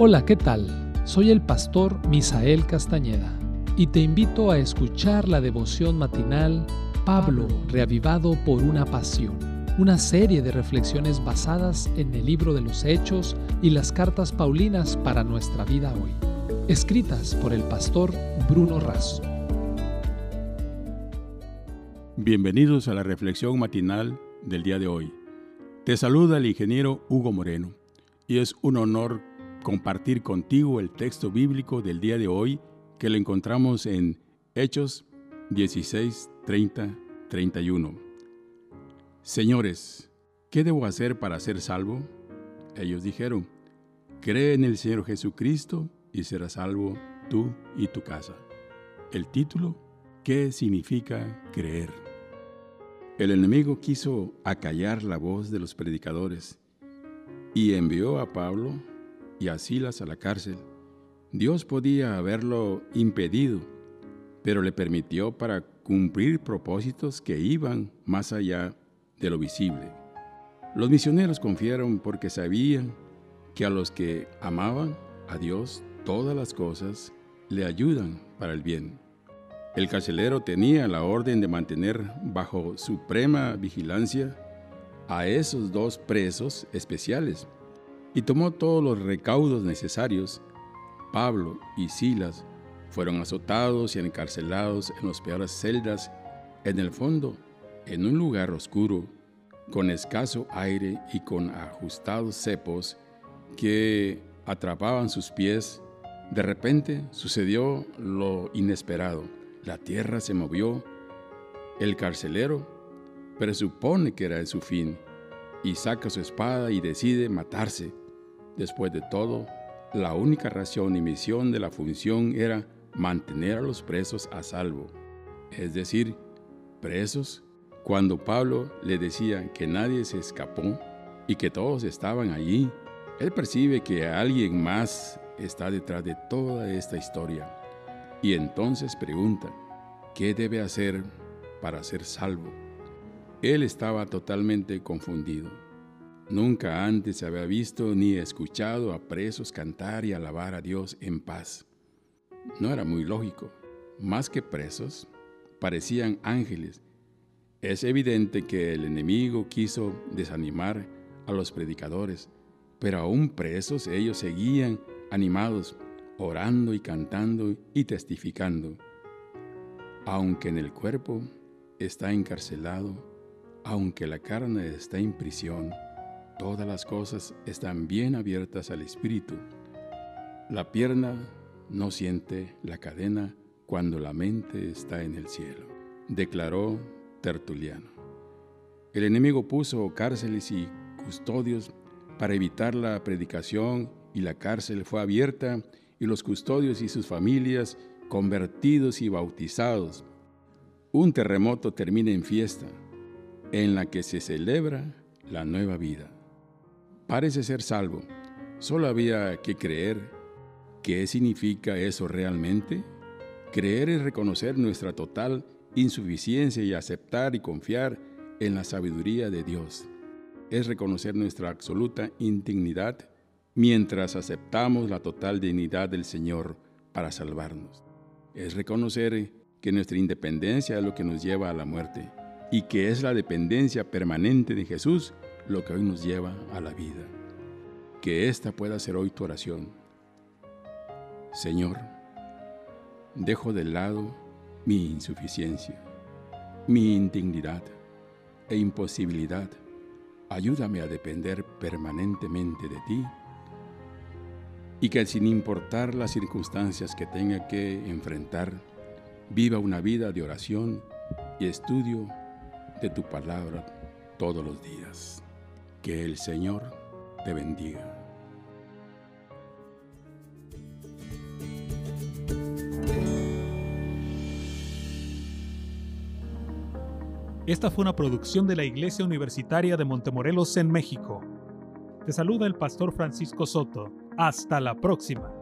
Hola, ¿qué tal? Soy el pastor Misael Castañeda y te invito a escuchar la devoción matinal Pablo, reavivado por una pasión, una serie de reflexiones basadas en el libro de los Hechos y las cartas Paulinas para nuestra vida hoy, escritas por el pastor Bruno Razo. Bienvenidos a la reflexión matinal del día de hoy. Te saluda el ingeniero Hugo Moreno y es un honor compartir contigo el texto bíblico del día de hoy que lo encontramos en Hechos 16, 30, 31. Señores, ¿qué debo hacer para ser salvo? Ellos dijeron, cree en el Señor Jesucristo y serás salvo tú y tu casa. El título, ¿qué significa creer? El enemigo quiso acallar la voz de los predicadores y envió a Pablo y a Silas a la cárcel. Dios podía haberlo impedido, pero le permitió para cumplir propósitos que iban más allá de lo visible. Los misioneros confiaron porque sabían que a los que amaban a Dios todas las cosas le ayudan para el bien. El carcelero tenía la orden de mantener bajo suprema vigilancia a esos dos presos especiales y tomó todos los recaudos necesarios. Pablo y Silas fueron azotados y encarcelados en las peores celdas, en el fondo, en un lugar oscuro, con escaso aire y con ajustados cepos que atrapaban sus pies. De repente sucedió lo inesperado. La tierra se movió. El carcelero presupone que era su fin y saca su espada y decide matarse. Después de todo, la única razón y misión de la función era mantener a los presos a salvo, es decir, presos. Cuando Pablo le decía que nadie se escapó y que todos estaban allí, él percibe que alguien más está detrás de toda esta historia y entonces pregunta, ¿qué debe hacer para ser salvo? Él estaba totalmente confundido. Nunca antes se había visto ni escuchado a presos cantar y alabar a Dios en paz. No era muy lógico. Más que presos, parecían ángeles. Es evidente que el enemigo quiso desanimar a los predicadores, pero aún presos ellos seguían animados, orando y cantando y testificando. Aunque en el cuerpo está encarcelado, aunque la carne está en prisión, todas las cosas están bien abiertas al espíritu. La pierna no siente la cadena cuando la mente está en el cielo, declaró Tertuliano. El enemigo puso cárceles y custodios para evitar la predicación y la cárcel fue abierta y los custodios y sus familias convertidos y bautizados. Un terremoto termina en fiesta en la que se celebra la nueva vida. Parece ser salvo. Solo había que creer. ¿Qué significa eso realmente? Creer es reconocer nuestra total insuficiencia y aceptar y confiar en la sabiduría de Dios. Es reconocer nuestra absoluta indignidad mientras aceptamos la total dignidad del Señor para salvarnos. Es reconocer que nuestra independencia es lo que nos lleva a la muerte y que es la dependencia permanente de Jesús lo que hoy nos lleva a la vida. Que esta pueda ser hoy tu oración. Señor, dejo de lado mi insuficiencia, mi indignidad e imposibilidad. Ayúdame a depender permanentemente de ti y que sin importar las circunstancias que tenga que enfrentar, viva una vida de oración y estudio de tu palabra todos los días. Que el Señor te bendiga. Esta fue una producción de la Iglesia Universitaria de Montemorelos en México. Te saluda el pastor Francisco Soto. Hasta la próxima.